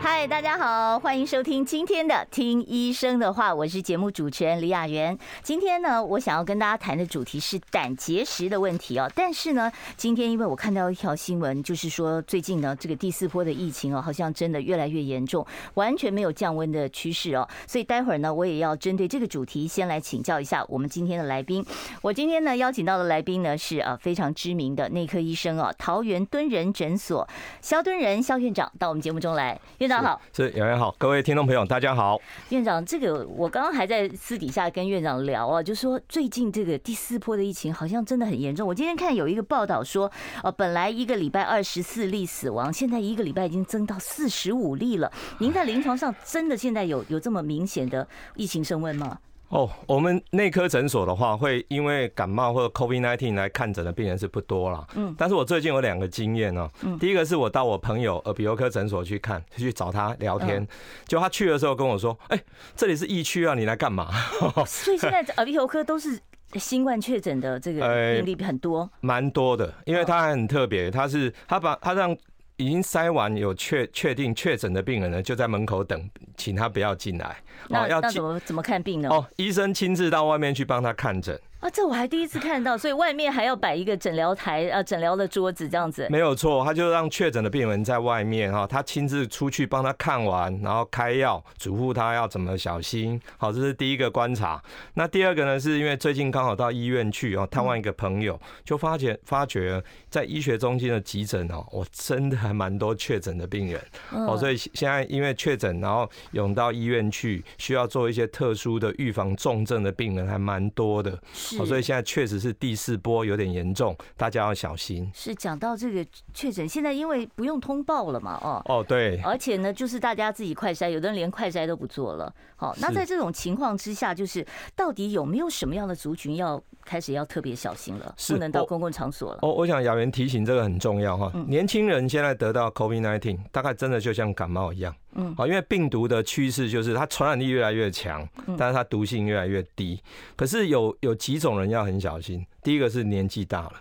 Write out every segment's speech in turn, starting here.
嗨，大家好，欢迎收听今天的《听医生的话》，我是节目主持人李雅媛。今天呢，我想要跟大家谈的主题是胆结石的问题哦。但是呢，今天因为我看到一条新闻，就是说最近呢，这个第四波的疫情哦，好像真的越来越严重，完全没有降温的趋势哦。所以待会儿呢，我也要针对这个主题，先来请教一下我们今天的来宾。我今天呢，邀请到的来宾呢，是呃非常知名的内科医生哦，桃园敦仁诊所肖敦仁肖院长到我们节目中来。院长好，是杨杨好，各位听众朋友大家好。院长，这个我刚刚还在私底下跟院长聊啊，就说最近这个第四波的疫情好像真的很严重。我今天看有一个报道说，呃，本来一个礼拜二十四例死亡，现在一个礼拜已经增到四十五例了。您在临床上真的现在有有这么明显的疫情升温吗？哦，我们内科诊所的话，会因为感冒或者 COVID-19 来看诊的病人是不多了。嗯，但是我最近有两个经验呢。嗯，第一个是我到我朋友耳鼻喉科诊所去看，去找他聊天，就他去的时候跟我说：“哎，这里是疫区啊，你来干嘛？” 所以现在耳鼻喉科都是新冠确诊的这个病例很多，蛮多的，因为他很特别，他是他把他让。已经筛完有确确定确诊的病人呢，就在门口等，请他不要进来。那要怎么怎么看病呢？哦，医生亲自到外面去帮他看诊。啊，这我还第一次看到，所以外面还要摆一个诊疗台啊，诊疗的桌子这样子。没有错，他就让确诊的病人在外面哈，他亲自出去帮他看完，然后开药，嘱咐他要怎么小心。好，这是第一个观察。那第二个呢，是因为最近刚好到医院去哦，探望一个朋友，就发觉发觉在医学中心的急诊哦，我真的还蛮多确诊的病人哦，所以现在因为确诊，然后涌到医院去，需要做一些特殊的预防重症的病人还蛮多的。哦，所以现在确实是第四波有点严重，大家要小心。是讲到这个确诊，现在因为不用通报了嘛，哦哦对，而且呢，就是大家自己快筛，有的人连快筛都不做了。好，那在这种情况之下，就是到底有没有什么样的族群要开始要特别小心了？不能到公共场所了。哦，我想雅媛提醒这个很重要哈，年轻人现在得到 COVID-19，大概真的就像感冒一样。嗯，啊，因为病毒的趋势就是它传染力越来越强，但是它毒性越来越低。可是有有几种人要很小心，第一个是年纪大了，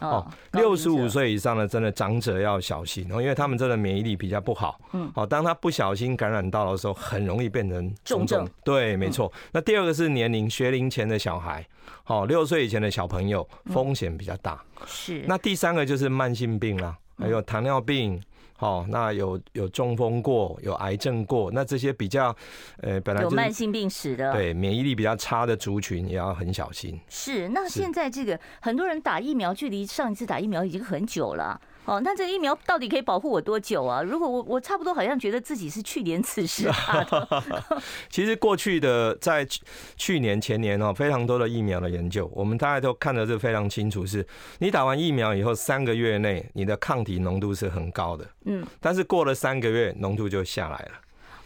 哦，六十五岁以上的真的长者要小心哦，因为他们真的免疫力比较不好。嗯，好，当他不小心感染到的时候，很容易变成重症。对，没错。那第二个是年龄学龄前的小孩，好，六岁以前的小朋友风险比较大。是。那第三个就是慢性病啦，还有糖尿病。好，那有有中风过，有癌症过，那这些比较，呃，本来就有慢性病史的，对免疫力比较差的族群也要很小心。是，那现在这个很多人打疫苗，距离上一次打疫苗已经很久了。哦，那这个疫苗到底可以保护我多久啊？如果我我差不多好像觉得自己是去年此时 打的。其实过去的在去年前年哦，非常多的疫苗的研究，我们大家都看得是非常清楚，是你打完疫苗以后三个月内，你的抗体浓度是很高的，嗯，但是过了三个月，浓度就下来了。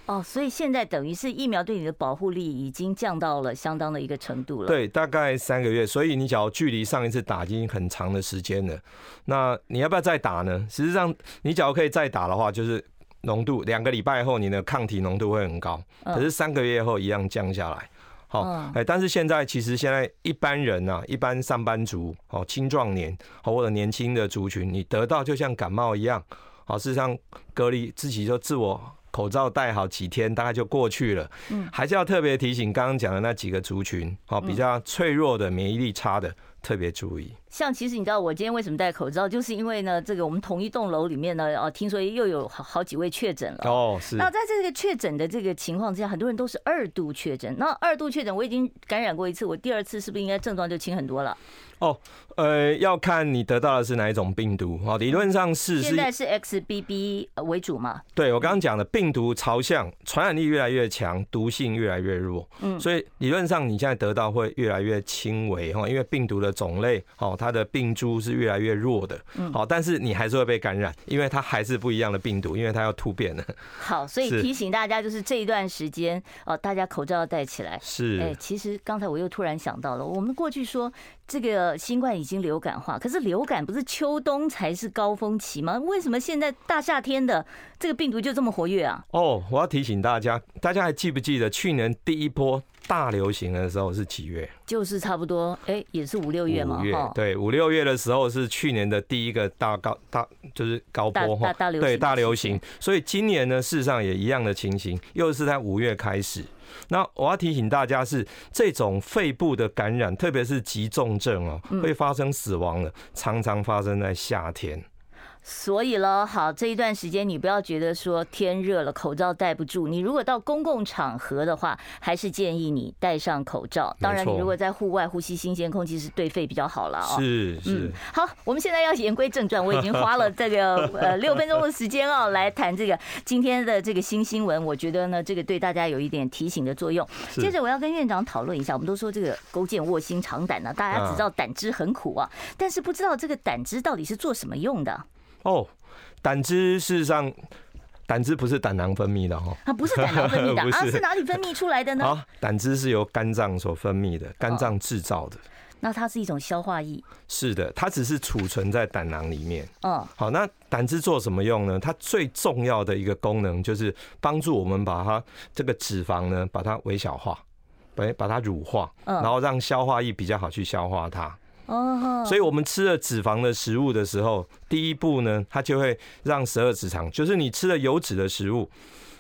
哦，所以现在等于是疫苗对你的保护力已经降到了相当的一个程度了。对，大概三个月。所以你只要距离上一次打已经很长的时间了，那你要不要再打呢？实际上，你只要可以再打的话，就是浓度两个礼拜后你的抗体浓度会很高，可是三个月后一样降下来。好，哎，但是现在其实现在一般人啊，一般上班族、哦青壮年、或者年轻的族群，你得到就像感冒一样，好，事实上隔离自己就自我。口罩戴好几天，大概就过去了。嗯，还是要特别提醒刚刚讲的那几个族群，好，比较脆弱的、免疫力差的，特别注意。像其实你知道我今天为什么戴口罩，就是因为呢，这个我们同一栋楼里面呢，哦，听说又有好好几位确诊了。哦，是。那在这个确诊的这个情况之下，很多人都是二度确诊。那二度确诊，我已经感染过一次，我第二次是不是应该症状就轻很多了？哦，呃，要看你得到的是哪一种病毒。哦，理论上是现在是 XBB 为主嘛？对，我刚刚讲的病毒朝向传染力越来越强，毒性越来越弱。嗯，所以理论上你现在得到会越来越轻微哈，因为病毒的种类，哦，它的病株是越来越弱的，好，但是你还是会被感染，因为它还是不一样的病毒，因为它要突变了。好，所以提醒大家，就是这一段时间哦，大家口罩要戴起来。是，哎，其实刚才我又突然想到了，我们过去说这个新冠已经流感化，可是流感不是秋冬才是高峰期吗？为什么现在大夏天的这个病毒就这么活跃啊？哦，我要提醒大家，大家还记不记得去年第一波大流行的时候是几月？就是差不多，哎，也是五六月嘛。五月，对，五六月的时候是去年的第一个大高大，就是高波哈，对，大流行。所以今年呢，事实上也一样的情形，又是在五月开始。那我要提醒大家是，这种肺部的感染，特别是急重症哦，会发生死亡的，常常发生在夏天。所以了，好，这一段时间你不要觉得说天热了口罩戴不住。你如果到公共场合的话，还是建议你戴上口罩。当然，你如果在户外呼吸新鲜空气是对肺比较好了啊。是是、嗯。好，我们现在要言归正传，我已经花了这个 呃六分钟的时间哦，来谈这个今天的这个新新闻。我觉得呢，这个对大家有一点提醒的作用。接着我要跟院长讨论一下，我们都说这个勾践卧薪尝胆呢，大家只知道胆汁很苦啊，但是不知道这个胆汁到底是做什么用的。哦，胆汁事实上，胆汁不是胆囊分泌的哈，啊，不是胆囊分泌的 啊，是哪里分泌出来的呢？啊，胆汁是由肝脏所分泌的，肝脏制造的。那它是一种消化液？是的，它只是储存在胆囊里面。嗯，好，那胆汁做什么用呢？它最重要的一个功能就是帮助我们把它这个脂肪呢，把它微小化，把把它乳化，然后让消化液比较好去消化它。哦，所以我们吃了脂肪的食物的时候，第一步呢，它就会让十二指肠，就是你吃了油脂的食物，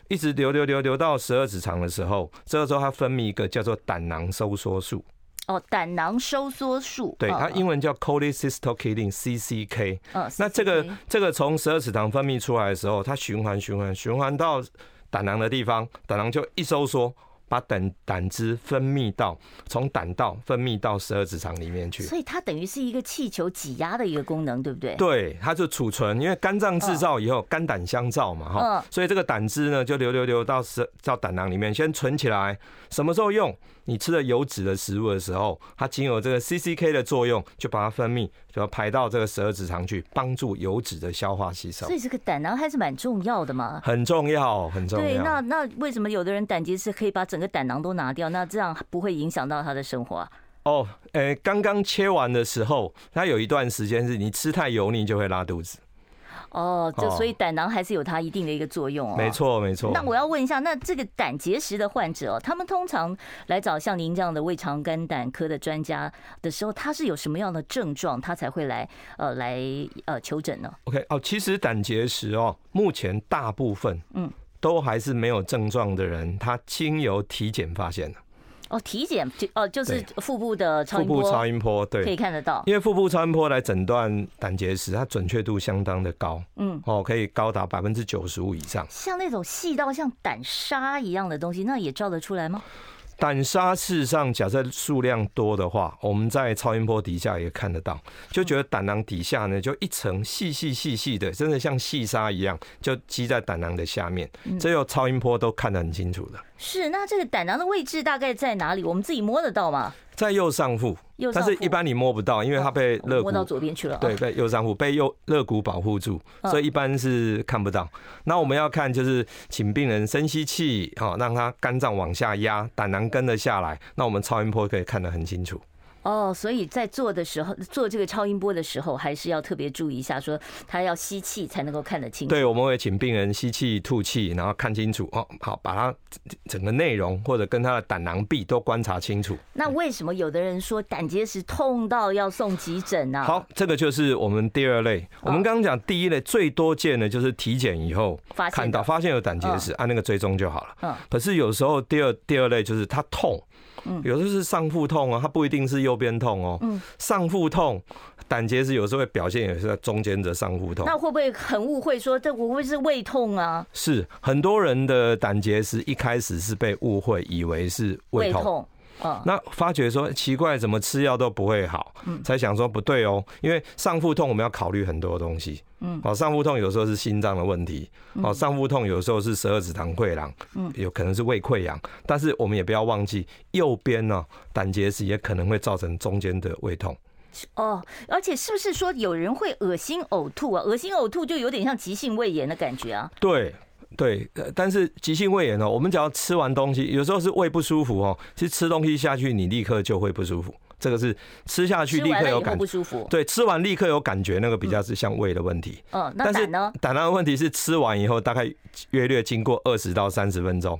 一直流流流流到十二指肠的时候，这个时候它分泌一个叫做胆囊收缩素。哦，胆囊收缩素，对，它英文叫 cholecystokinin（CCK）。嗯，那这个这个从十二指肠分泌出来的时候，它循环循环循环到胆囊的地方，胆囊就一收缩。把胆胆汁分泌到从胆道分泌到十二指肠里面去，所以它等于是一个气球挤压的一个功能，对不对？对，它就储存，因为肝脏制造以后，肝胆相照嘛，哈，所以这个胆汁呢就流流流到十到胆囊里面，先存起来，什么时候用？你吃了油脂的食物的时候，它经由这个 CCK 的作用，就把它分泌，就要排到这个十二指肠去，帮助油脂的消化吸收。所以这个胆囊还是蛮重要的嘛。很重要，很重要。对，那那为什么有的人胆结石可以把整个胆囊都拿掉？那这样不会影响到他的生活啊？哦，诶，刚刚切完的时候，他有一段时间是你吃太油腻就会拉肚子。哦，就所以胆囊还是有它一定的一个作用哦。没错，没错。那我要问一下，那这个胆结石的患者哦，他们通常来找像您这样的胃肠肝胆科的专家的时候，他是有什么样的症状，他才会来呃来呃求诊呢？OK，哦，其实胆结石哦，目前大部分嗯都还是没有症状的人，他经由体检发现的。哦，体检就哦，就是腹部的超音波，腹部超音波对，可以看得到。因为腹部超音波来诊断胆结石，它准确度相当的高，嗯，哦，可以高达百分之九十五以上。像那种细到像胆沙一样的东西，那也照得出来吗？胆沙事实上，假设数量多的话，我们在超音波底下也看得到，就觉得胆囊底下呢，就一层细细细细的，真的像细沙一样，就积在胆囊的下面，这有超音波都看得很清楚的。是，那这个胆囊的位置大概在哪里？我们自己摸得到吗？在右上腹，但是一般你摸不到，因为它被肋骨摸到左边去了。对，被右上腹被右肋骨保护住，所以一般是看不到。那我们要看，就是请病人深吸气，哈，让他肝脏往下压，胆囊跟得下来，那我们超音波可以看得很清楚。哦，所以在做的时候，做这个超音波的时候，还是要特别注意一下，说他要吸气才能够看得清楚。对，我们会请病人吸气、吐气，然后看清楚哦。好，把他整个内容或者跟他的胆囊壁都观察清楚。那为什么有的人说胆结石痛到要送急诊呢？好，这个就是我们第二类。我们刚刚讲第一类最多见的就是体检以后看到发现有胆结石，按那个追踪就好了。嗯。可是有时候第二第二类就是他痛。有的是上腹痛啊，它不一定是右边痛哦。嗯，上腹痛，胆结石有时候会表现也是在中间的上腹痛。那会不会很误会说这会不会是胃痛啊？是很多人的胆结石一开始是被误会，以为是胃痛。哦，那发觉说奇怪，怎么吃药都不会好，才想说不对哦，因为上腹痛我们要考虑很多东西。嗯，好，上腹痛有时候是心脏的问题，好，上腹痛有时候是十二指肠溃疡，嗯，有可能是胃溃疡，但是我们也不要忘记右边呢，胆结石也可能会造成中间的胃痛。哦，而且是不是说有人会恶心呕吐啊？恶心呕吐就有点像急性胃炎的感觉啊。对对，但是急性胃炎呢，我们只要吃完东西，有时候是胃不舒服哦，其实吃东西下去，你立刻就会不舒服。这个是吃下去立刻有感觉，不舒服。对，吃完立刻有感觉，那个比较是像胃的问题。嗯，那胆呢？胆囊的问题是吃完以后，大概约略经过二十到三十分钟。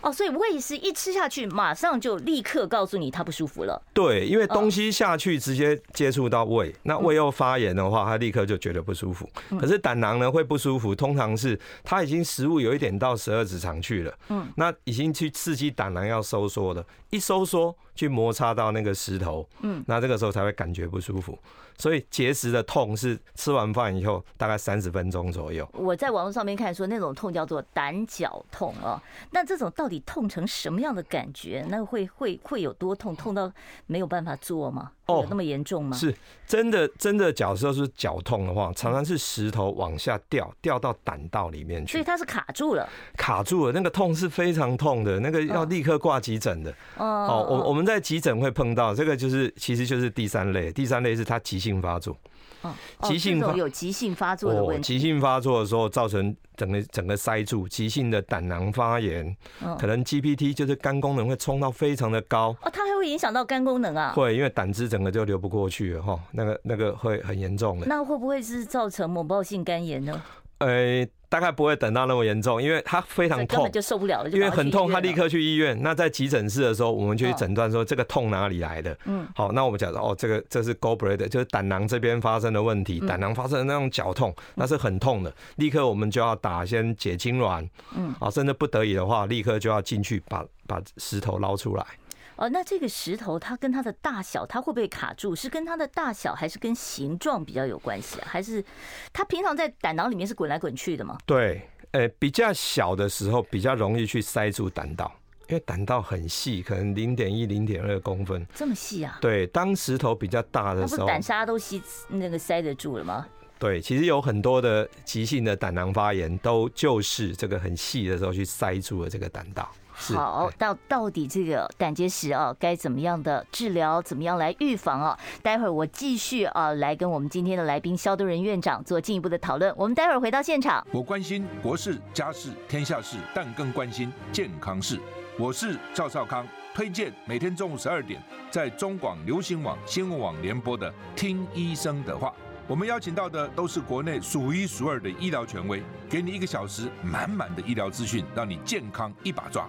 哦，所以胃是一吃下去，马上就立刻告诉你它不舒服了。对，因为东西下去直接接触到胃，那胃又发炎的话，它立刻就觉得不舒服。可是胆囊呢会不舒服，通常是它已经食物有一点到十二指肠去了，嗯，那已经去刺激胆囊要收缩了，一收缩去摩擦到那个石头，嗯，那这个时候才会感觉不舒服。所以结石的痛是吃完饭以后大概三十分钟左右。我在网络上面看说那种痛叫做胆绞痛哦，那这种到底痛成什么样的感觉？那会会会有多痛？痛到没有办法做吗？有那么严重吗？是真的，真的假设是脚痛的话，常常是石头往下掉，掉到胆道里面去，所以它是卡住了，卡住了，那个痛是非常痛的，那个要立刻挂急诊的。哦，哦，我我们在急诊会碰到这个，就是其实就是第三类，第三类是它急性发作。哦，急性发有急性发作的问题。急性发作的时候，造成整个整个塞住，急性的胆囊发炎，可能 GPT 就是肝功能会冲到非常的高。哦，它还会影响到肝功能啊？会，因为胆汁整个就流不过去了哈，那个那个会很严重的。那会不会是造成某暴性肝炎呢？呃。大概不会等到那么严重，因为他非常痛，就受不了了。因为很痛，他立刻去医院。那在急诊室的时候，我们就去诊断说这个痛哪里来的。嗯，好，那我们讲说哦，这个这是 gallbladder，就是胆囊这边发生的问题，胆囊发生的那种绞痛，那是很痛的。立刻我们就要打先解痉挛，嗯，啊，甚至不得已的话，立刻就要进去把把石头捞出来。哦，那这个石头它跟它的大小，它会不会卡住？是跟它的大小，还是跟形状比较有关系啊？还是它平常在胆囊里面是滚来滚去的吗？对，呃，比较小的时候比较容易去塞住胆道，因为胆道很细，可能零点一、零点二公分，这么细啊？对，当石头比较大的时候，胆沙都吸那个塞得住了吗？对，其实有很多的急性的胆囊发炎，都就是这个很细的时候去塞住了这个胆道。好，到到底这个胆结石啊，该怎么样的治疗，怎么样来预防啊？待会儿我继续啊，来跟我们今天的来宾肖敦仁院长做进一步的讨论。我们待会儿回到现场。我关心国事、家事、天下事，但更关心健康事。我是赵少康，推荐每天中午十二点在中广流行网、新闻网联播的《听医生的话》。我们邀请到的都是国内数一数二的医疗权威，给你一个小时满满的医疗资讯，让你健康一把抓。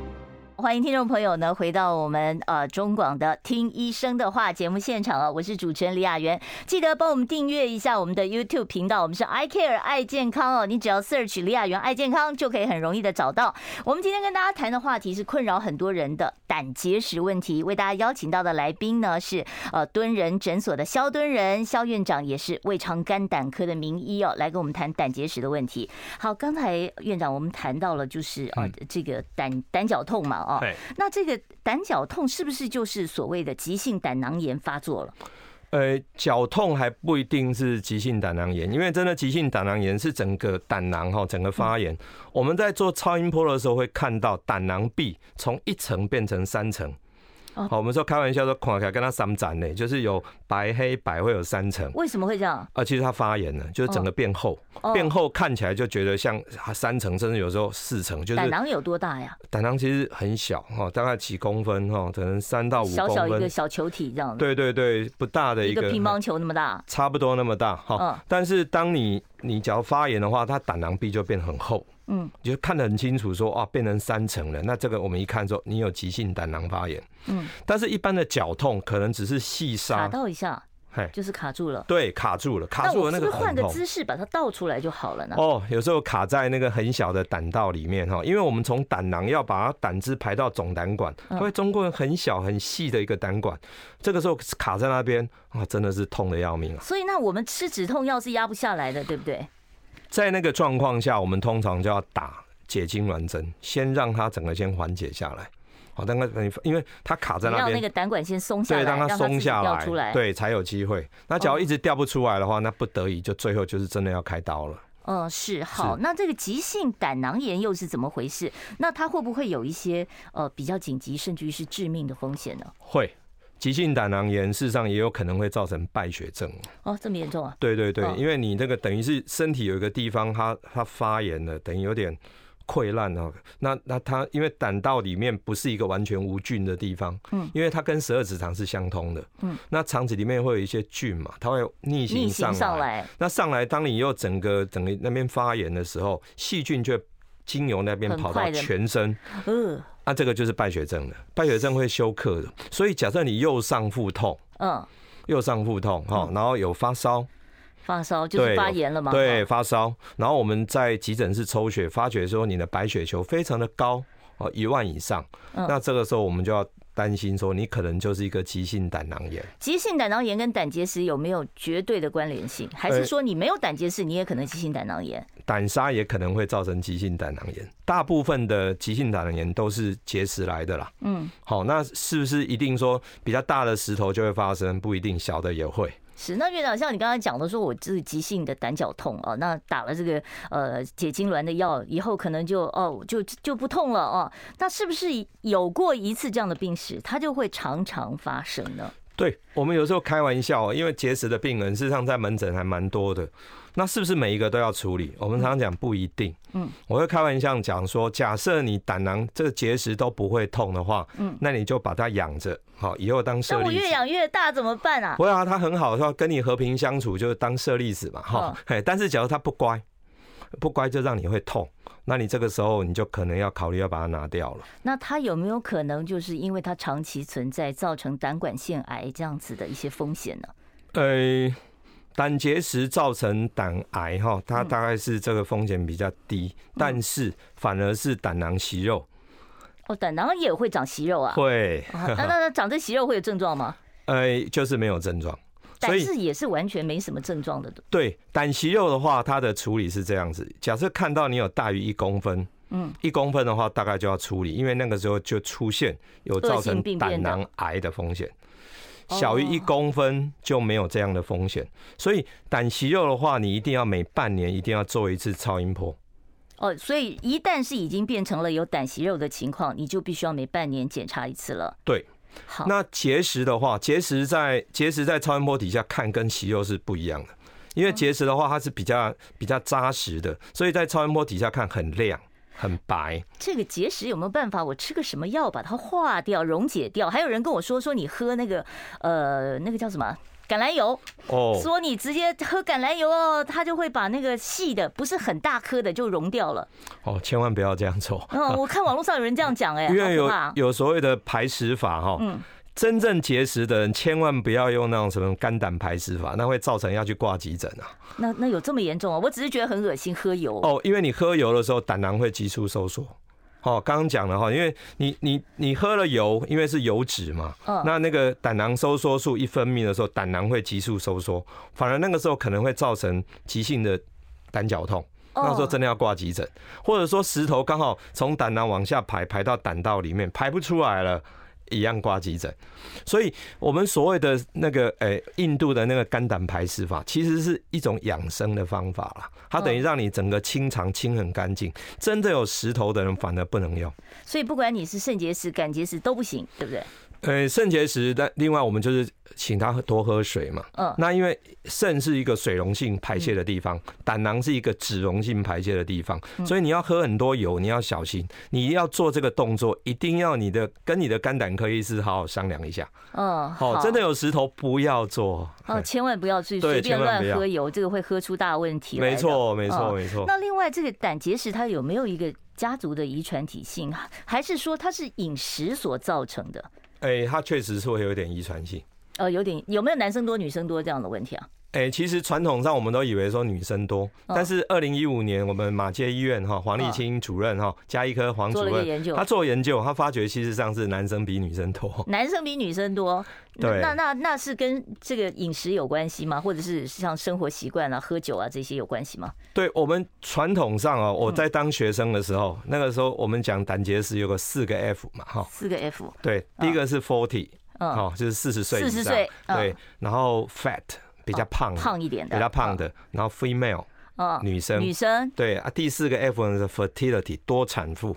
欢迎听众朋友呢回到我们呃中广的听医生的话节目现场啊，我是主持人李雅媛，记得帮我们订阅一下我们的 YouTube 频道，我们是 I Care 爱健康哦，你只要 search 李雅媛爱健康就可以很容易的找到。我们今天跟大家谈的话题是困扰很多人的胆结石问题，为大家邀请到的来宾呢是呃敦仁诊所的肖敦仁肖院长，也是胃肠肝胆科的名医哦，来跟我们谈胆结石的问题。好，刚才院长我们谈到了就是呃这个胆胆绞痛嘛。对，那这个胆绞痛是不是就是所谓的急性胆囊炎发作了？呃，绞痛还不一定是急性胆囊炎，因为真的急性胆囊炎是整个胆囊哈整个发炎。我们在做超音波的时候会看到胆囊壁从一层变成三层。好，我们说开玩笑说，看起来跟它三展呢，就是有白黑白会有三层。为什么会这样？啊，其实它发炎了，就是整个变厚，变厚看起来就觉得像三层，甚至有时候四层。就是胆囊有多大呀？胆囊其实很小哈，大概几公分哈，可能三到五公分。小小一个小球体这样。对对对，不大的一个。一个乒乓球那么大。差不多那么大哈。但是当你你只要发炎的话，它胆囊壁就变很厚。嗯，就看得很清楚，说啊，变成三层了。那这个我们一看说，你有急性胆囊发炎。嗯，但是一般的绞痛可能只是细沙，卡到一下，嘿，就是卡住了。对，卡住了，卡住了。那个换个姿势把它倒出来就好了呢？哦，有时候卡在那个很小的胆道里面哈，因为我们从胆囊要把它胆汁排到总胆管，因为中国人很小很细的一个胆管，这个时候卡在那边啊，真的是痛的要命啊。所以那我们吃止痛药是压不下来的，对不对？在那个状况下，我们通常就要打解痉挛针，先让它整个先缓解下来。好，但是因为它卡在那边，让那个胆管先松下来，对，让它松下来，来，对，才有机会。那假如一直掉不出来的话，那不得已就最后就是真的要开刀了。嗯，是好。是那这个急性胆囊炎又是怎么回事？那它会不会有一些呃比较紧急，甚至于是致命的风险呢？会。急性胆囊炎事实上也有可能会造成败血症。哦，这么严重啊？对对对，哦、因为你那个等于是身体有一个地方它它发炎了，等于有点溃烂哦。那那它因为胆道里面不是一个完全无菌的地方，嗯，因为它跟十二指肠是相通的，嗯，那肠子里面会有一些菌嘛，它会逆行上来，那上来当你又整个整个那边发炎的时候，细菌就经由那边跑到全身，嗯。那、啊、这个就是败血症了，败血症会休克的。所以假设你右上腹痛，嗯，右上腹痛哈，然后有发烧，发烧就是发炎了吗？对，发烧。然后我们在急诊室抽血，发觉说你的白血球非常的高，哦，一万以上。那这个时候我们就要。担心说你可能就是一个急性胆囊炎。急性胆囊炎跟胆结石有没有绝对的关联性？还是说你没有胆结石，你也可能急性胆囊炎？胆砂也可能会造成急性胆囊炎。大部分的急性胆囊炎都是结石来的啦。嗯，好，那是不是一定说比较大的石头就会发生？不一定，小的也会。是，那院长像你刚才讲的，说我这是急性的胆绞痛啊，那打了这个呃解痉挛的药以后，可能就哦就就不痛了哦。那是不是有过一次这样的病史，它就会常常发生呢？对，我们有时候开玩笑，因为结石的病人事实上在门诊还蛮多的。那是不是每一个都要处理？我们常常讲不一定。嗯，我会开玩笑讲说，假设你胆囊这个结石都不会痛的话，嗯，那你就把它养着，好，以后当舍利子。那我越养越大怎么办啊？不会啊，它很好，说跟你和平相处，就是当舍利子嘛，哈。哎，但是假如它不乖，不乖就让你会痛，那你这个时候你就可能要考虑要把它拿掉了。那它有没有可能就是因为它长期存在，造成胆管腺癌这样子的一些风险呢？呃。胆结石造成胆癌哈，它大概是这个风险比较低，但是反而是胆囊息肉。哦，胆囊也会长息肉啊？会。那那那长这息肉会有症状吗？呃，就是没有症状。但是也是完全没什么症状的。对，胆息肉的话，它的处理是这样子：假设看到你有大于一公分，嗯，一公分的话，大概就要处理，因为那个时候就出现有造成胆囊癌的风险。小于一公分就没有这样的风险，所以胆息肉的话，你一定要每半年一定要做一次超音波。哦，所以一旦是已经变成了有胆息肉的情况，你就必须要每半年检查一次了。对，好。那结石的话，结石在结石在超音波底下看跟息肉是不一样的，因为结石的话它是比较比较扎实的，所以在超音波底下看很亮。很白，这个结石有没有办法？我吃个什么药把它化掉、溶解掉？还有人跟我说说，你喝那个呃，那个叫什么橄榄油哦，说你直接喝橄榄油哦，它就会把那个细的不是很大颗的就溶掉了。哦，千万不要这样做。嗯，我看网络上有人这样讲，哎，因为有有所谓的排石法哈。嗯。真正结石的人，千万不要用那种什么肝胆排石法，那会造成要去挂急诊啊。那那有这么严重啊？我只是觉得很恶心，喝油哦，因为你喝油的时候，胆囊会急速收缩。哦，刚刚讲了哈，因为你你你喝了油，因为是油脂嘛，那那个胆囊收缩素一分泌的时候，胆囊会急速收缩，反而那个时候可能会造成急性的胆绞痛，那时候真的要挂急诊，或者说石头刚好从胆囊往下排，排到胆道里面，排不出来了。一样挂急诊，所以我们所谓的那个诶、欸，印度的那个肝胆排石法，其实是一种养生的方法啦。它等于让你整个清肠清很干净。真的有石头的人反而不能用。所以不管你是肾结石、胆结石都不行，对不对？呃，肾结石，但另外我们就是请他多喝水嘛。嗯。那因为肾是一个水溶性排泄的地方，胆囊是一个脂溶性排泄的地方，所以你要喝很多油，你要小心。你要做这个动作，一定要你的跟你的肝胆科医师好好商量一下。嗯。好，真的有石头不要做。哦，千万不要去随便乱喝油，这个会喝出大问题。没错，没错，没错。那另外，这个胆结石它有没有一个家族的遗传体性，还是说它是饮食所造成的？哎、欸，它确实是会有点遗传性。呃，有点有没有男生多女生多这样的问题啊？哎，其实传统上我们都以为说女生多，但是二零一五年我们马街医院哈黄立清主任哈加医科黄主任，他做研究，他发觉其实上是男生比女生多。男生比女生多，对，那那那是跟这个饮食有关系吗？或者是像生活习惯啊、喝酒啊这些有关系吗？对我们传统上哦，我在当学生的时候，那个时候我们讲胆结石有个四个 F 嘛哈，四个 F，对，第一个是 forty。哦，就是四十岁四十岁，对，然后 fat 比较胖，胖一点的，比较胖的，然后 female 哦，女生，女生，对啊，第四个 F 呢是 fertility 多产妇，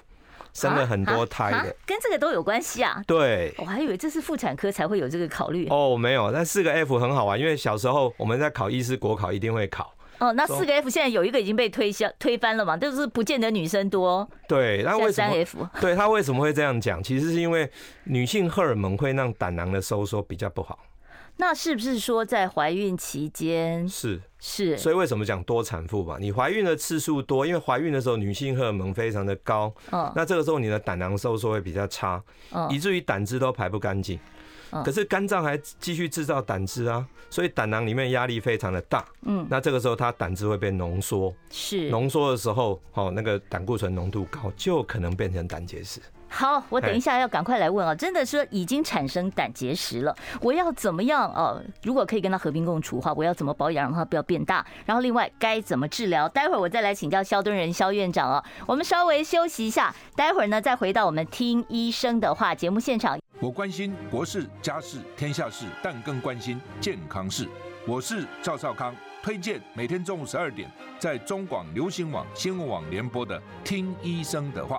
生了很多胎的，啊啊啊、跟这个都有关系啊。对，我还以为这是妇产科才会有这个考虑。哦，没有，那四个 F 很好玩，因为小时候我们在考医师国考一定会考。哦，那四个 F 现在有一个已经被推销推翻了嘛？就是不见得女生多。对，那为什么？对，他为什么会这样讲？其实是因为女性荷尔蒙会让胆囊的收缩比较不好。那是不是说在怀孕期间？是是。所以为什么讲多产妇吧？你怀孕的次数多，因为怀孕的时候女性荷尔蒙非常的高。嗯。那这个时候你的胆囊收缩会比较差，嗯，以至于胆汁都排不干净。可是肝脏还继续制造胆汁啊，所以胆囊里面压力非常的大。嗯，那这个时候它胆汁会被浓缩，是浓缩的时候，哦，那个胆固醇浓度高，就可能变成胆结石。好，我等一下要赶快来问啊！真的说已经产生胆结石了，我要怎么样哦？如果可以跟他和平共处的话，我要怎么保养让他不要变大？然后另外该怎么治疗？待会儿我再来请教肖敦仁肖院长哦。我们稍微休息一下，待会儿呢再回到我们听医生的话节目现场。我关心国事、家事、天下事，但更关心健康事。我是赵少康，推荐每天中午十二点在中广流行网、新闻网联播的《听医生的话》。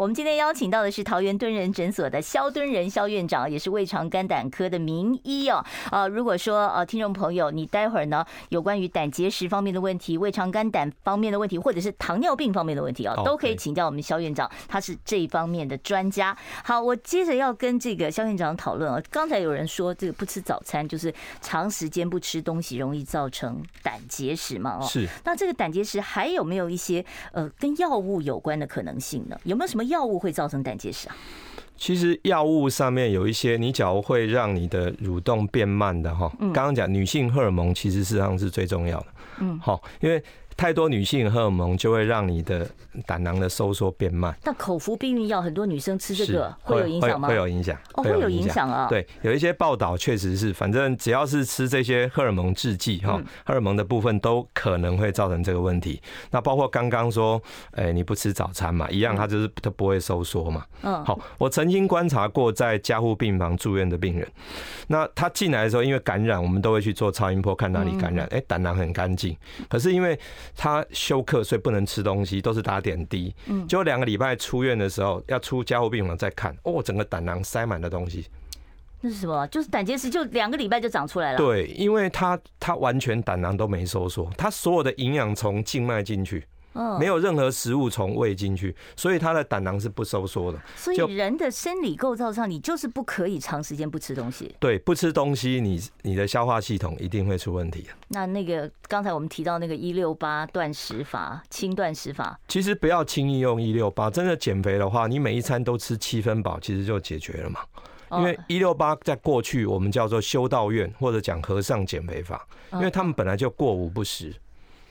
我们今天邀请到的是桃园敦仁诊所的肖敦仁肖院长，也是胃肠肝胆科的名医哦。呃，如果说呃听众朋友，你待会儿呢有关于胆结石方面的问题、胃肠肝胆方面的问题，或者是糖尿病方面的问题哦，都可以请教我们肖院长，他是这一方面的专家。好，我接着要跟这个肖院长讨论啊。刚才有人说这个不吃早餐就是长时间不吃东西容易造成胆结石嘛？哦，是。那这个胆结石还有没有一些呃跟药物有关的可能性呢？有没有什么？药物会造成胆结石啊？其实药物上面有一些，你假如会让你的蠕动变慢的哈。刚刚讲女性荷尔蒙其实事实上是最重要的。嗯，好，因为。太多女性荷尔蒙就会让你的胆囊的收缩变慢。那口服避孕药，很多女生吃这个会有影响吗？会有影响哦，会有影响啊。对，有一些报道确实是，反正只要是吃这些荷尔蒙制剂哈，荷尔蒙的部分都可能会造成这个问题。那包括刚刚说，哎，你不吃早餐嘛，一样，它就是它不会收缩嘛。嗯。好，我曾经观察过在加护病房住院的病人，那他进来的时候，因为感染，我们都会去做超音波看哪里感染。哎，胆囊很干净，可是因为他休克，所以不能吃东西，都是打点滴。嗯，就两个礼拜出院的时候，要出加护病房再看，哦，整个胆囊塞满了东西。那是什么？就是胆结石，就两个礼拜就长出来了。对，因为他他完全胆囊都没收缩，他所有的营养从静脉进去。没有任何食物从胃进去，所以他的胆囊是不收缩的。所以人的生理构造上，你就是不可以长时间不吃东西。对，不吃东西，你你的消化系统一定会出问题。那那个刚才我们提到那个一六八断食法，轻断食法，其实不要轻易用一六八。真的减肥的话，你每一餐都吃七分饱，其实就解决了嘛。因为一六八在过去我们叫做修道院或者讲和尚减肥法，因为他们本来就过午不食。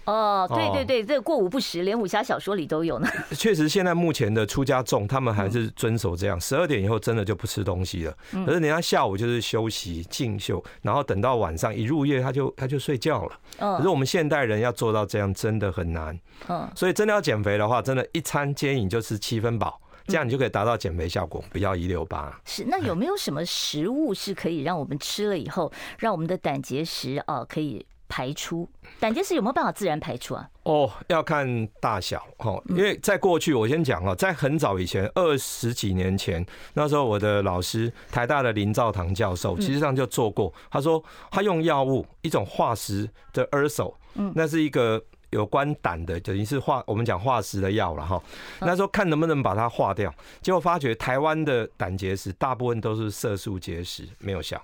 哦，对对对，这个过午不食，连武侠小说里都有呢。确实，现在目前的出家众，他们还是遵守这样，十二点以后真的就不吃东西了。可是人家下午就是休息静修，然后等到晚上一入夜，他就他就睡觉了。可是我们现代人要做到这样，真的很难。嗯，所以真的要减肥的话，真的，一餐建议你就吃七分饱，这样你就可以达到减肥效果，不要一六八。是，那有没有什么食物是可以让我们吃了以后，让我们的胆结石啊可以？排出胆结石有没有办法自然排出啊？哦，要看大小哈，因为在过去我先讲哦，在很早以前二十几年前，那时候我的老师台大的林兆堂教授，其实上就做过。他说他用药物一种化石的 urso，嗯，那是一个有关胆的，等于是化我们讲化石的药了哈。那时候看能不能把它化掉，结果发觉台湾的胆结石大部分都是色素结石，没有效。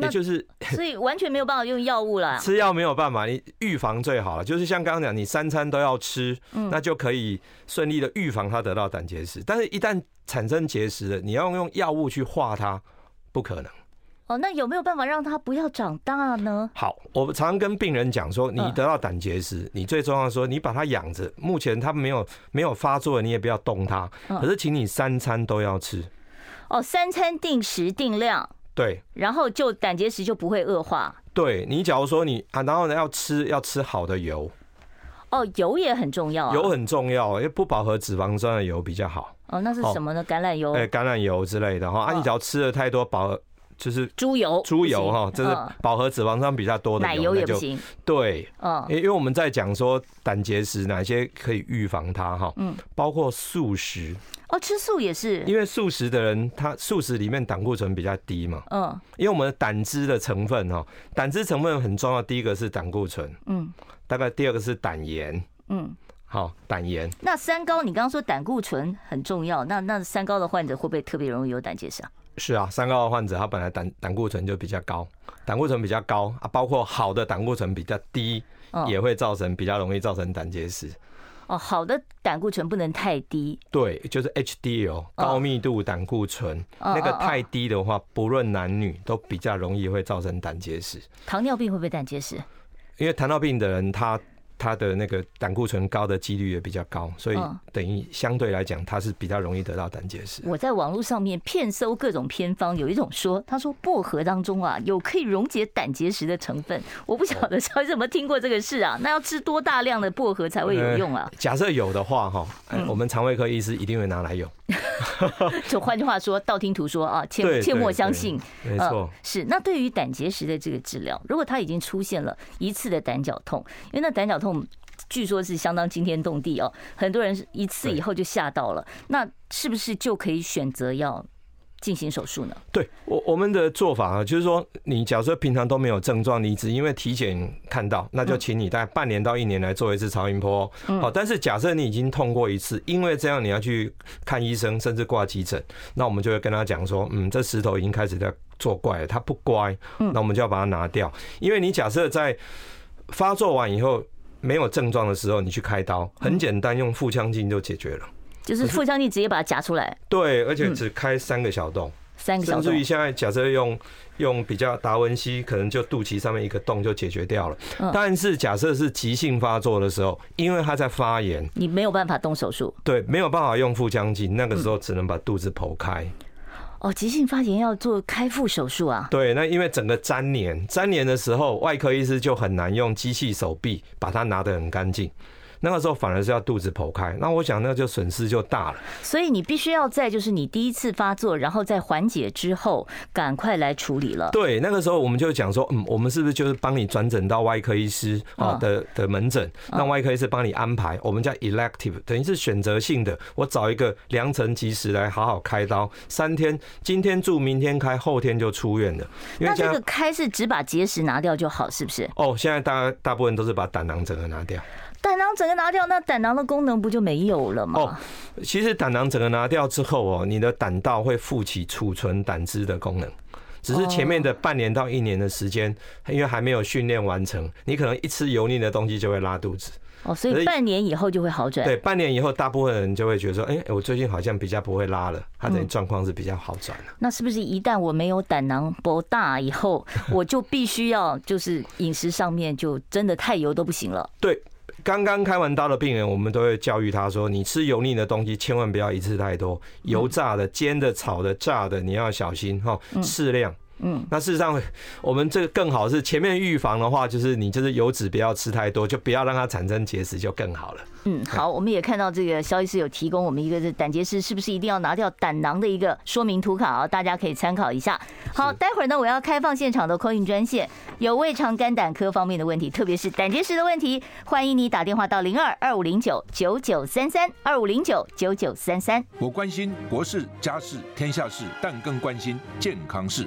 也就是 所以完全没有办法用药物了。吃药没有办法，你预防最好了。就是像刚刚讲，你三餐都要吃，那就可以顺利的预防它得到胆结石。但是，一旦产生结石了，你要用药物去化它，不可能。哦，那有没有办法让它不要长大呢？好，我常常跟病人讲说，你得到胆结石，你最重要的说，你把它养着。目前它没有没有发作，你也不要动它。可是，请你三餐都要吃。哦，三餐定时定量。对，然后就胆结石就不会恶化。对你，假如说你啊，然后呢要吃要吃好的油，哦，油也很重要，油很重要，因为不饱和脂肪酸的油比较好。哦，那是什么呢？橄榄油？哎，橄榄油之类的哈。啊，你只要吃了太多饱和，就是猪油，猪油哈，这是饱和脂肪酸比较多的奶油也不行。对，嗯，因为我们在讲说胆结石哪些可以预防它哈，嗯，包括素食。哦，吃素也是，因为素食的人，他素食里面胆固醇比较低嘛。嗯，因为我们的胆汁的成分哈，胆汁成分很重要，第一个是胆固醇，嗯，大概第二个是胆盐，嗯，好，胆盐。那三高，你刚刚说胆固醇很重要，那那三高的患者会不会特别容易有胆结石啊？是啊，三高的患者他本来胆胆固醇就比较高，胆固醇比较高啊，包括好的胆固醇比较低，也会造成比较容易造成胆结石。哦，好的胆固醇不能太低。对，就是 HDL 高密度胆固醇，那个太低的话，不论男女都比较容易会造成胆结石。糖尿病会不会胆结石？因为糖尿病的人他。他的那个胆固醇高的几率也比较高，所以等于相对来讲，它是比较容易得到胆结石。我在网络上面骗搜各种偏方，有一种说，他说薄荷当中啊有可以溶解胆结石的成分。我不晓得 小姐有没有听过这个事啊？那要吃多大量的薄荷才会有用啊？假设有的话哈，我们肠胃科医师一定会拿来用。就换句话说，道听途说啊，切切莫相信。没错，是。那对于胆结石的这个治疗，如果他已经出现了一次的胆绞痛，因为那胆绞痛。据说是相当惊天动地哦，很多人一次以后就吓到了。那是不是就可以选择要进行手术呢？对我我们的做法啊，就是说，你假设平常都没有症状，你只因为体检看到，那就请你大概半年到一年来做一次超音波。好，但是假设你已经痛过一次，因为这样你要去看医生，甚至挂急诊，那我们就会跟他讲说，嗯，这石头已经开始在作怪了，它不乖，那我们就要把它拿掉。因为你假设在发作完以后。没有症状的时候，你去开刀，很简单，用腹腔镜就解决了。就是腹腔镜直接把它夹出来。对，而且只开三个小洞，三个小洞。甚至于现在假设用用比较达文西，可能就肚脐上面一个洞就解决掉了。但是假设是急性发作的时候，因为它在发炎，你没有办法动手术。对，没有办法用腹腔镜，那个时候只能把肚子剖开。哦，急性发炎要做开腹手术啊？对，那因为整个粘连，粘连的时候，外科医师就很难用机器手臂把它拿得很干净。那个时候反而是要肚子剖开，那我想那就损失就大了。所以你必须要在就是你第一次发作，然后在缓解之后，赶快来处理了。对，那个时候我们就讲说，嗯，我们是不是就是帮你转诊到外科医师啊的的门诊，让外科医师帮你安排，我们叫 elective，等于是选择性的，我找一个良辰吉时来好好开刀，三天，今天住，明天开，后天就出院了。那这个开是只把结石拿掉就好，是不是？哦，现在大大部分都是把胆囊整个拿掉。胆囊整个拿掉，那胆囊的功能不就没有了吗？哦，其实胆囊整个拿掉之后哦，你的胆道会负起储存胆汁的功能，只是前面的半年到一年的时间，因为还没有训练完成，你可能一吃油腻的东西就会拉肚子。哦，所以半年以后就会好转。对，半年以后，大部分人就会觉得说，哎，我最近好像比较不会拉了，他的状况是比较好转了。那是不是一旦我没有胆囊博大以后，我就必须要就是饮食上面就真的太油都不行了？对。刚刚开完刀的病人，我们都会教育他说：“你吃油腻的东西，千万不要一次太多，油炸的、煎的、炒的、炸的，你要小心哈，适量。”嗯，那事实上，我们这个更好是前面预防的话，就是你就是油脂不要吃太多，就不要让它产生结石，就更好了。嗯，好，我们也看到这个萧医师有提供我们一个是胆结石是不是一定要拿掉胆囊的一个说明图卡啊，大家可以参考一下。好，待会儿呢，我要开放现场的 call in 专线，有胃肠肝胆科方面的问题，特别是胆结石的问题，欢迎你打电话到零二二五零九九九三三二五零九九九三三。我关心国事、家事、天下事，但更关心健康事。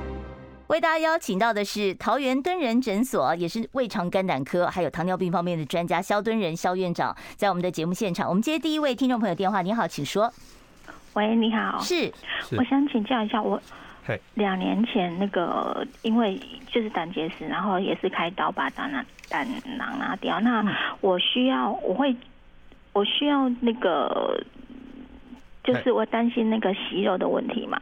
为大家邀请到的是桃园敦仁诊所，也是胃肠肝胆科还有糖尿病方面的专家肖敦仁肖院长，在我们的节目现场。我们接第一位听众朋友电话，你好，请说。喂，你好，是，我想请教一下，我两年前那个因为就是胆结石，然后也是开刀把胆囊胆囊拿掉，那我需要我会我需要那个，就是我担心那个息肉的问题嘛。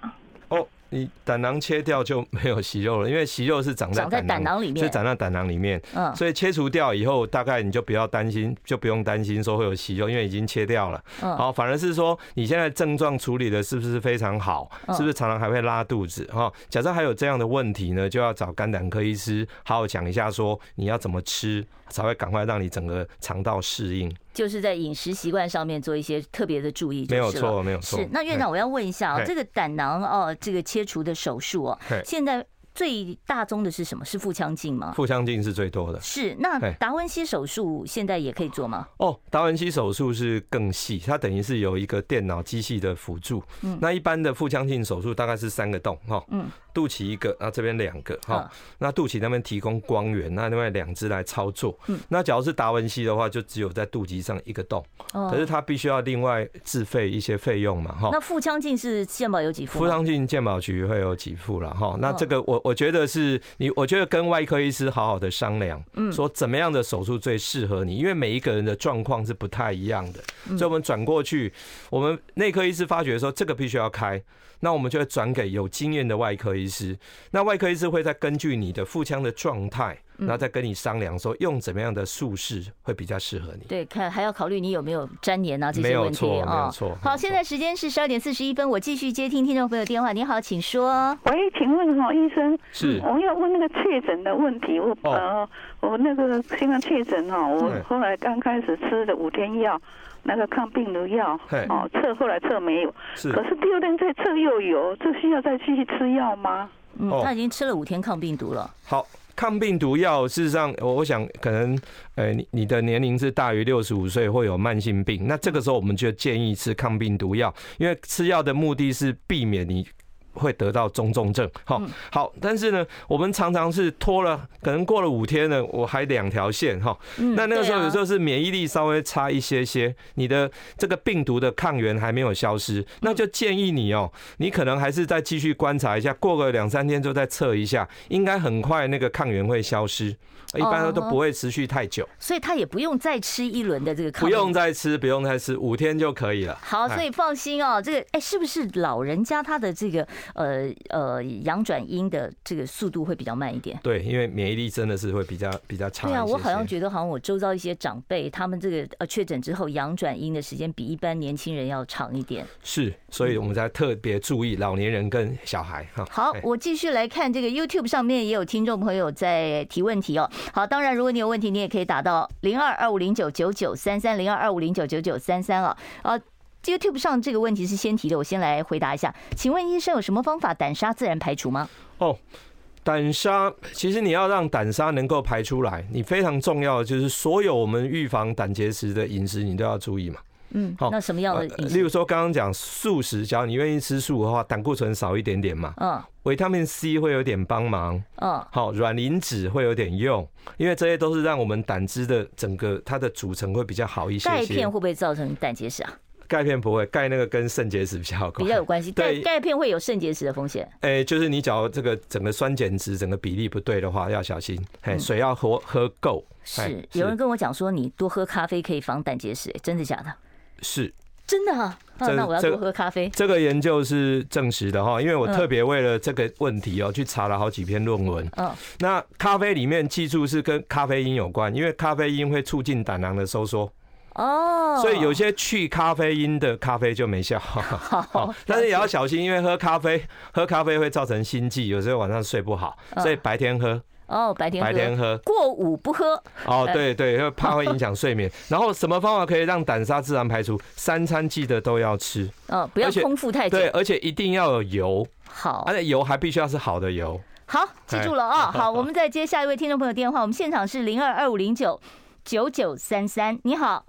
哦。你胆囊切掉就没有息肉了，因为息肉是长在胆囊里面，是长在胆囊里面。嗯，所以切除掉以后，大概你就不要担心，就不用担心说会有息肉，因为已经切掉了。嗯，好，反而是说你现在症状处理的是不是非常好？是不是常常还会拉肚子？哈，假设还有这样的问题呢，就要找肝胆科医师好好讲一下，说你要怎么吃才会赶快让你整个肠道适应。就是在饮食习惯上面做一些特别的注意，没有错，没有错。是，那院长，我要问一下啊，这个胆囊哦，这个切除的手术哦，现在。最大宗的是什么？是腹腔镜吗？腹腔镜是最多的。是，那达文西手术现在也可以做吗？哦，达文西手术是更细，它等于是有一个电脑机器的辅助。嗯，那一般的腹腔镜手术大概是三个洞哈。嗯，肚脐一个，那这边两个哈。那肚脐那边提供光源，那另外两只来操作。嗯，那假如是达文西的话，就只有在肚脐上一个洞。哦可是它必须要另外自费一些费用嘛哈。那腹腔镜是健保有几副？腹腔镜健保局会有几副了哈。那这个我。我觉得是你，我觉得跟外科医师好好的商量，嗯，说怎么样的手术最适合你，因为每一个人的状况是不太一样的，所以我们转过去，我们内科医师发觉说这个必须要开，那我们就会转给有经验的外科医师，那外科医师会再根据你的腹腔的状态。然后再跟你商量说用怎么样的术式会比较适合你。对，看还要考虑你有没有粘连啊这些问题啊。没有错。好，现在时间是十二点四十一分，我继续接听听众朋友电话。你好，请说。喂，请问哈，医生是，我要问那个确诊的问题。我呃，我那个新冠确诊哈，我后来刚开始吃的五天药，那个抗病毒药，哦测后来测没有，是，可是第二天再测又有，这需要再继续吃药吗？嗯，他已经吃了五天抗病毒了。好。抗病毒药，事实上，我我想可能，呃，你你的年龄是大于六十五岁，会有慢性病，那这个时候我们就建议吃抗病毒药，因为吃药的目的是避免你。会得到中重症，好，好，但是呢，我们常常是拖了，可能过了五天呢，我还两条线哈，那那个时候有时候是免疫力稍微差一些些，你的这个病毒的抗原还没有消失，那就建议你哦，你可能还是再继续观察一下，过个两三天就再测一下，应该很快那个抗原会消失。一般都不会持续太久，所以他也不用再吃一轮的这个抗。不用再吃，不用再吃，五天就可以了。好，所以放心哦，这个哎，是不是老人家他的这个呃呃阳转阴的这个速度会比较慢一点？对，因为免疫力真的是会比较比较差。对啊，我好像觉得好像我周遭一些长辈，他们这个呃确诊之后阳转阴的时间比一般年轻人要长一点。是，所以我们在特别注意老年人跟小孩哈。好，我继续来看这个 YouTube 上面也有听众朋友在提问题哦。好，当然，如果你有问题，你也可以打到零二二五零九九九三三零二二五零九九九三三啊。呃，YouTube 上这个问题是先提的，我先来回答一下。请问医生有什么方法胆沙自然排除吗？哦，胆沙其实你要让胆沙能够排出来，你非常重要的就是所有我们预防胆结石的饮食，你都要注意嘛。嗯，好，那什么样的？例如说刚刚讲素食，假如你愿意吃素的话，胆固醇少一点点嘛。嗯。维他命 C 会有点帮忙。嗯。好，卵磷脂会有点用，因为这些都是让我们胆汁的整个它的组成会比较好一些。钙片会不会造成胆结石啊？钙片不会，钙那个跟肾结石比较比较有关系。对，钙片会有肾结石的风险。哎，就是你假如这个整个酸碱值整个比例不对的话，要小心。哎，水要喝喝够。是，有人跟我讲说，你多喝咖啡可以防胆结石，真的假的？是。真的啊？那我要多喝咖啡。这个研究是证实的哈，因为我特别为了这个问题哦，去查了好几篇论文。嗯，那咖啡里面记住是跟咖啡因有关，因为咖啡因会促进胆囊的收缩。哦，所以有些去咖啡因的咖啡就没效。好，但是也要小心，因为喝咖啡喝咖啡会造成心悸，有时候晚上睡不好，所以白天喝。哦，白天白天喝，过午不喝。哦，对对，怕会影响睡眠。然后什么方法可以让胆沙自然排除？三餐记得都要吃。嗯，不要空腹太久。对，而且一定要有油。好，而且油还必须要是好的油。好，记住了啊。好，我们再接下一位听众朋友电话。我们现场是零二二五零九九九三三。你好。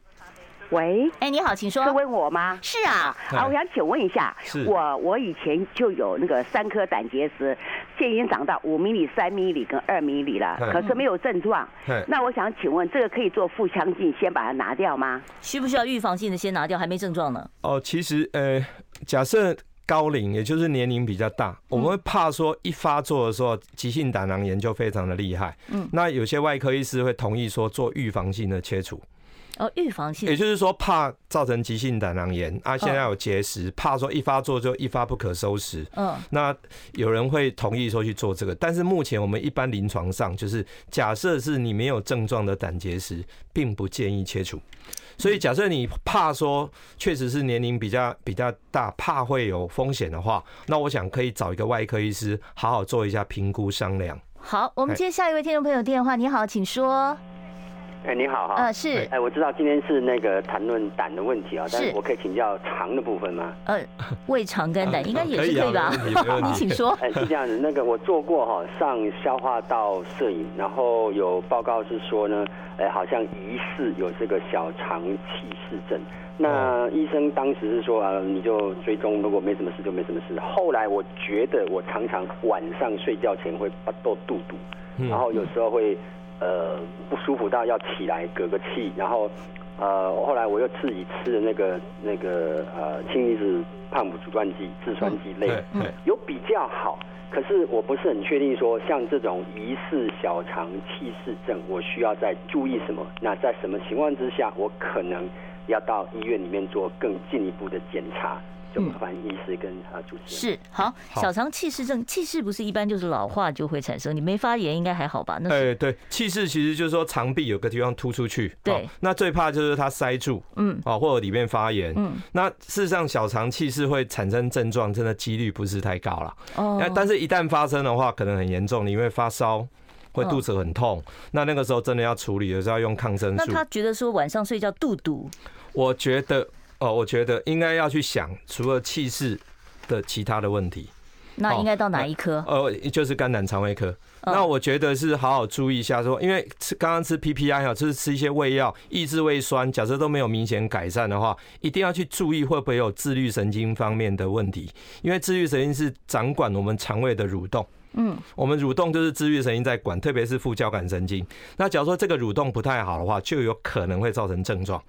喂，哎，你好，请说。是问我吗？是啊，啊，我想请问一下，我我以前就有那个三颗胆结石，现在已经长到五米里、三米里跟二米里了，可是没有症状。那我想请问，这个可以做腹腔镜，先把它拿掉吗？需不需要预防性的先拿掉，还没症状呢？哦，其实呃，假设。高龄，也就是年龄比较大，我们会怕说一发作的时候，急性胆囊炎就非常的厉害。嗯，那有些外科医师会同意说做预防性的切除。哦，预防性，也就是说怕造成急性胆囊炎啊，现在有结石，怕说一发作就一发不可收拾。嗯，那有人会同意说去做这个，但是目前我们一般临床上就是假设是你没有症状的胆结石，并不建议切除。所以假设你怕说确实是年龄比较比较大，怕会有风险的话，那我想可以找一个外科医师好好做一下评估商量。好，我们接下一位听众朋友电话，你好，请说。哎，你好哈。呃，是。哎，我知道今天是那个谈论胆的问题啊，但是我可以请教肠的部分吗？呃，胃肠跟胆 应该也是可以吧？你请说。哎，是这样子，那个我做过哈，上消化道摄影，然后有报告是说呢，哎，好像疑似有这个小肠憩室症。那医生当时是说啊，你就追踪，如果没什么事就没什么事。后来我觉得我常常晚上睡觉前会巴肚肚肚，然后有时候会。呃，不舒服到要起来隔个气，然后，呃，后来我又自己吃的那个那个呃氢离子胖普阻断剂、制酸剂类，嗯，有比较好。可是我不是很确定说，像这种疑似小肠憩室症，我需要再注意什么？那在什么情况之下，我可能要到医院里面做更进一步的检查？就麻烦医师跟他主持人。是好，小肠憩室症，憩室不是一般就是老化就会产生？你没发炎应该还好吧？那哎对，憩室其实就是说肠壁有个地方突出去，对，那最怕就是它塞住，嗯，哦或者里面发炎，嗯，那事实上小肠憩室会产生症状，真的几率不是太高了，哦，但是一旦发生的话，可能很严重，你会发烧，会肚子很痛，那那个时候真的要处理的时候要用抗生素。那他觉得说晚上睡觉肚肚，我觉得。哦，我觉得应该要去想，除了气势的其他的问题，那应该到哪一科？呃，就是肝胆肠胃科。那我觉得是好好注意一下，说，因为吃刚刚吃 PPI 哈，就是吃一些胃药抑制胃酸，假设都没有明显改善的话，一定要去注意会不会有自律神经方面的问题，因为自律神经是掌管我们肠胃的蠕动。嗯，我们蠕动就是自律神经在管，特别是副交感神经。那假如说这个蠕动不太好的话，就有可能会造成症状。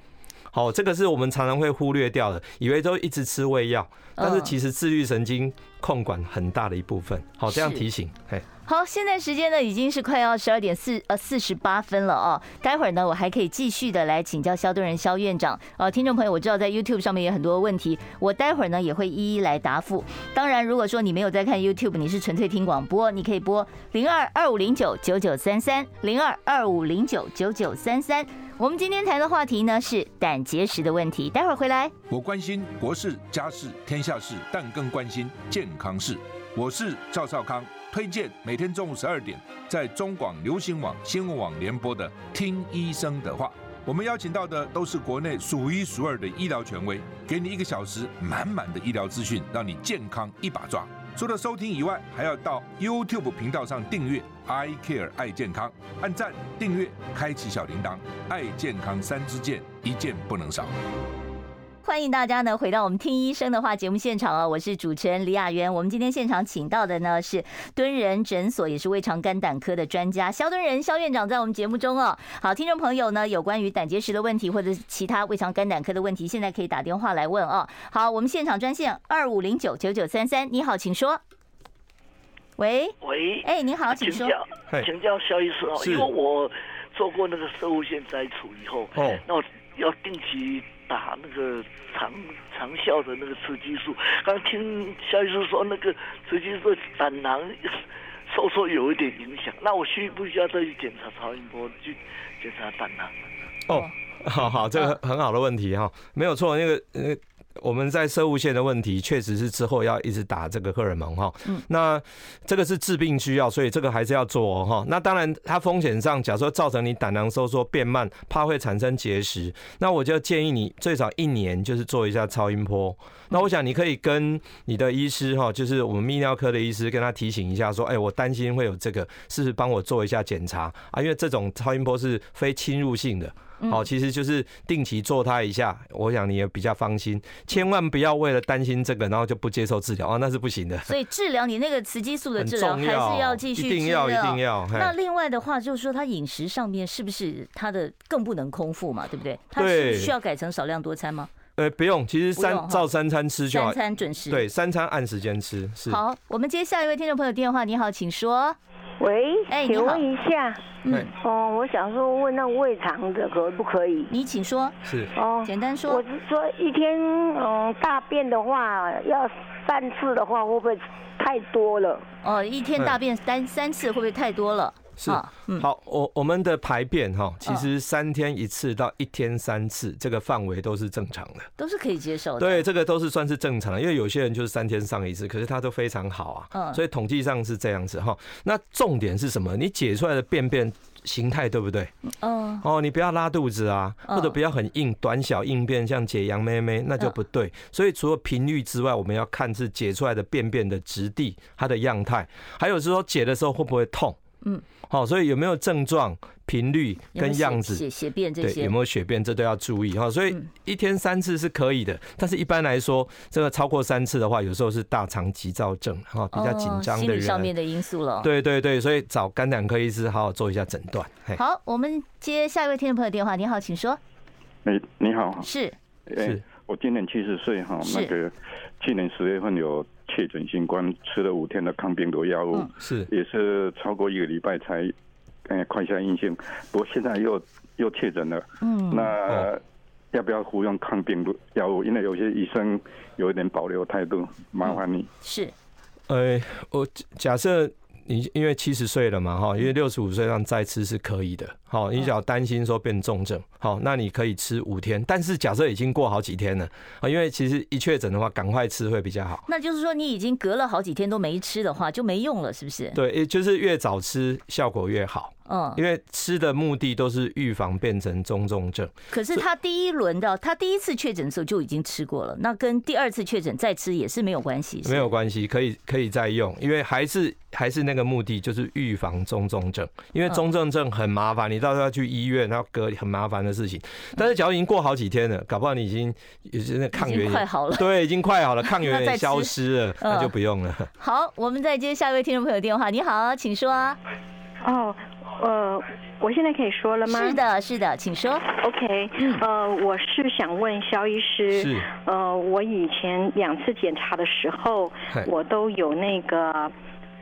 好，这个是我们常常会忽略掉的，以为都一直吃胃药，但是其实自律神经控管很大的一部分。好，这样提醒。嘿，好，现在时间呢已经是快要十二点四呃四十八分了哦。待会儿呢，我还可以继续的来请教肖敦仁肖院长。呃，听众朋友，我知道在 YouTube 上面有很多问题，我待会儿呢也会一一来答复。当然，如果说你没有在看 YouTube，你是纯粹听广播，你可以拨零二二五零九九九三三零二二五零九九九三三。我们今天谈的话题呢是胆结石的问题，待会儿回来。我关心国事、家事、天下事，但更关心健康事。我是赵少康，推荐每天中午十二点在中广流行网、新闻网联播的《听医生的话》。我们邀请到的都是国内数一数二的医疗权威，给你一个小时满满的医疗资讯，让你健康一把抓。除了收听以外，还要到 YouTube 频道上订阅 I Care 爱健康，按赞、订阅、开启小铃铛，爱健康三支箭，一件不能少。欢迎大家呢回到我们听医生的话节目现场啊！我是主持人李雅媛。我们今天现场请到的呢是敦仁诊所，也是胃肠肝胆科的专家肖敦仁肖院长，在我们节目中哦。好，听众朋友呢有关于胆结石的问题或者其他胃肠肝胆科的问题，现在可以打电话来问哦。好，我们现场专线二五零九九九三三，你好，请说。喂喂，哎，你好，请说。请教，请教肖医师哦，因为我做过那个生物腺摘除以后，哦，那我要定期。打那个长长效的那个雌激素，刚听肖医师说那个雌激素胆囊收缩有一点影响，那我需不需要再去检查超音波去检查胆囊？哦，好好，这个很好的问题哈，没有错，那个呃。我们在射物线的问题，确实是之后要一直打这个荷尔蒙哈。嗯。那这个是治病需要，所以这个还是要做哈。那当然，它风险上，假如说造成你胆囊收缩变慢，怕会产生结石，那我就建议你最少一年就是做一下超音波。那我想你可以跟你的医师哈，就是我们泌尿科的医师，跟他提醒一下说，哎，我担心会有这个，是不是帮我做一下检查啊？因为这种超音波是非侵入性的。好，其实就是定期做它一下，我想你也比较放心。千万不要为了担心这个，然后就不接受治疗啊，那是不行的。所以治疗你那个雌激素的治疗还是要继续，一定要一定要。那另外的话就是说，他饮食上面是不是他的更不能空腹嘛？对不对？他是需要改成少量多餐吗？呃，不用，其实三照三餐吃就好，三餐准时。对，三餐按时间吃。是。好，我们接下一位听众朋友电话。你好，请说。喂，哎，请问一下，嗯，哦，我想说问那胃肠的可不可以？你请说。是。哦，简单说。我是说一天，嗯，大便的话要三次的话，会不会太多了？哦，一天大便三三次会不会太多了？是，好，我我们的排便哈，其实三天一次到一天三次，这个范围都是正常的，都是可以接受的。对，这个都是算是正常的，因为有些人就是三天上一次，可是他都非常好啊。嗯，所以统计上是这样子哈。那重点是什么？你解出来的便便形态对不对？嗯。哦，你不要拉肚子啊，或者不要很硬、短小硬便，像解羊妹妹，那就不对。所以除了频率之外，我们要看是解出来的便便的质地、它的样态，还有是说解的时候会不会痛。嗯。好，所以有没有症状、频率跟样子，血血便这些，有没有血便，这都要注意哈。所以一天三次是可以的，但是一般来说，这个超过三次的话，有时候是大肠急躁症哈，比较紧张的人，心理上面的因素了。对对对，所以找肝胆科医师好好做一下诊断。好，我们接下一位听众朋友电话。你好，请说。哎，你好。是是，我今年七十岁哈，那个去年十月份有。确诊新冠，吃了五天的抗病毒药物，是也是超过一个礼拜才，呃，快下阴性。不过现在又又确诊了，嗯，那要不要服用抗病毒药物？因为有些医生有一点保留态度，麻烦你。是，呃，我假设。你因为七十岁了嘛，哈，因为六十五岁让再吃是可以的，好，你只要担心说变重症，好，那你可以吃五天，但是假设已经过好几天了，啊，因为其实一确诊的话，赶快吃会比较好。那就是说你已经隔了好几天都没吃的话，就没用了，是不是？对，也就是越早吃效果越好。嗯，因为吃的目的都是预防变成中重症。可是他第一轮的，他第一次确诊的时候就已经吃过了，那跟第二次确诊再吃也是没有关系。没有关系，可以可以再用，因为还是还是那个目的，就是预防中重症。因为中重症很麻烦，你到时候要去医院，然后隔很麻烦的事情。但是假如已经过好几天了，搞不好你已经也是那抗原快好了，对，已经快好了，抗原也 消失了，那就不用了。好，我们再接下一位听众朋友电话。你好，请说。哦。呃，我现在可以说了吗？是的，是的，请说。OK，呃，我是想问肖医师，是，呃，我以前两次检查的时候，我都有那个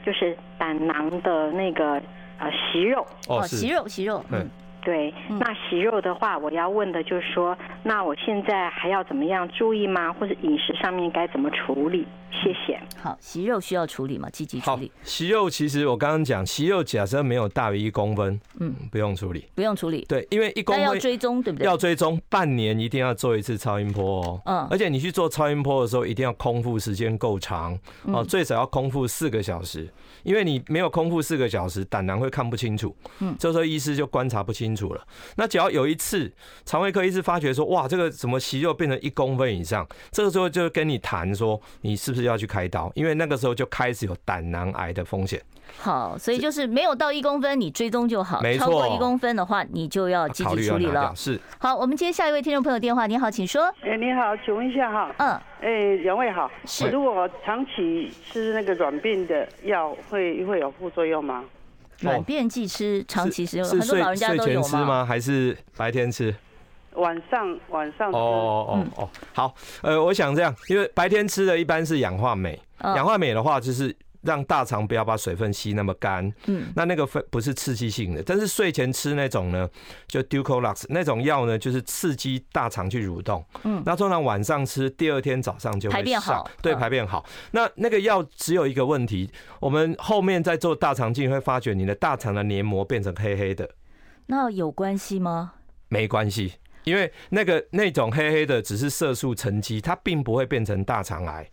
就是胆囊的那个呃息肉。哦，息肉，息肉，嗯。对，那息肉的话，我要问的就是说，那我现在还要怎么样注意吗？或者饮食上面该怎么处理？谢谢。好，息肉需要处理吗？积极处理。息肉其实我刚刚讲，息肉假设没有大于一公分，嗯，不用处理，不用处理。对，因为一公分要追踪，对不对？要追踪，半年一定要做一次超音波哦。嗯，而且你去做超音波的时候，一定要空腹时间够长哦，最少要空腹四个小时。因为你没有空腹四个小时，胆囊会看不清楚，嗯，这时候医师就观察不清楚了。那只要有一次肠胃科医师发觉说，哇，这个什么息肉变成一公分以上，这个时候就跟你谈说，你是不是要去开刀？因为那个时候就开始有胆囊癌的风险。好，所以就是没有到一公分，你追踪就好；没错，超过一公分的话，你就要积极处理了。是。好，我们接下一位听众朋友电话。你好，请说。哎，你好，请问一下哈。嗯。哎，两位好。是。如果长期吃那个软便的药，会会有副作用吗？软便剂吃，长期使用，很多老人家都有吗？睡前吃吗？还是白天吃？晚上晚上吃。哦哦哦，好。呃，我想这样，因为白天吃的一般是氧化镁，氧化镁的话就是。让大肠不要把水分吸那么干，嗯，那那个分不是刺激性的，但是睡前吃那种呢，就 Dulcolax 那种药呢，就是刺激大肠去蠕动，嗯，那通常晚上吃，第二天早上就会排便好，对，排便好。那那个药只有一个问题，我们后面在做大肠镜会发觉你的大肠的黏膜变成黑黑的，那有关系吗？没关系，因为那个那种黑黑的只是色素沉积，它并不会变成大肠癌，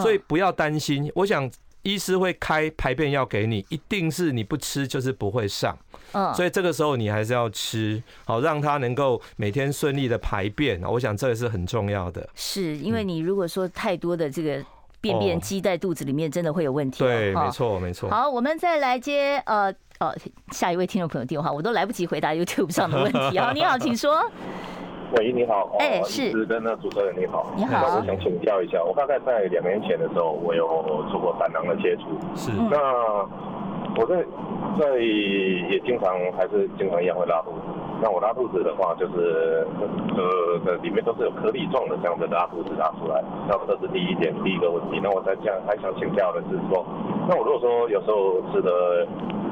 所以不要担心。我想。医师会开排便药给你，一定是你不吃就是不会上，嗯，所以这个时候你还是要吃，好让他能够每天顺利的排便。我想这个是很重要的。是因为你如果说太多的这个便便积在肚子里面，真的会有问题。对，没错，没错。好，我们再来接呃呃下一位听众朋友电话，我都来不及回答 YouTube 上的问题。好，你好，请说。喂，你好，哎、欸，是，是跟那主持人你好，你好，我想请教一下，我大概在两年前的时候，我有做过胆囊的切除，是，那我在在也经常还是经常一样会拉肚子，那我拉肚子的话，就是呃的里面都是有颗粒状的这样的拉肚子拉出来。那这是第一点，第一个问题。那我再讲还想请教的是说，那我如果说有时候吃的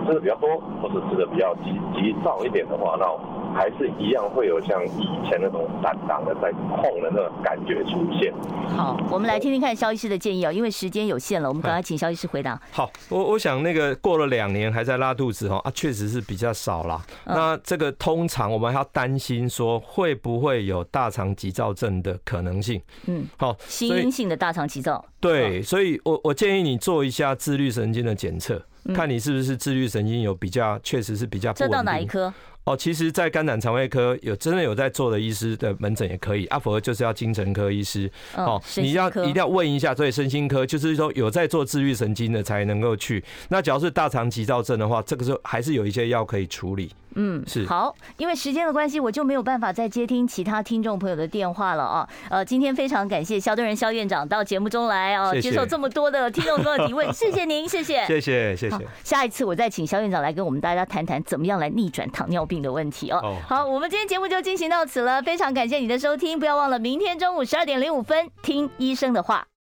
吃的比较多，或者吃的比较急急躁一点的话，那还是一样会有像以前那种胆囊的在痛的那种感觉出现。好，我们来听听看萧医师的建议哦，因为时间有限了，我们赶快请萧医师回答。好，我我想那个过了两年还在拉肚子哦啊，确实是比较少啦。那这个通常我们还要担心说会不会有大肠急躁症的可能性？嗯，好，心因性的大肠急躁。对，所以我我建议你做一下自律神经的检测，看你是不是自律神经有比较，确实是比较不稳定。这到哪一科？哦，其实，在肝胆肠胃科有真的有在做的医师的门诊也可以，阿佛就是要精神科医师。哦，你要一定要问一下，所以，身心科就是说有在做自律神经的才能够去。那假如是大肠急躁症的话，这个时候还是有一些药可以处理。嗯，是好，因为时间的关系，我就没有办法再接听其他听众朋友的电话了啊。呃，今天非常感谢肖敦仁肖院长到节目中来啊，接受这么多的听众朋友的提问，谢谢您，谢谢，谢谢，谢谢。下一次我再请肖院长来跟我们大家谈谈怎么样来逆转糖尿病的问题哦。好，我们今天节目就进行到此了，非常感谢你的收听，不要忘了明天中午十二点零五分听医生的话。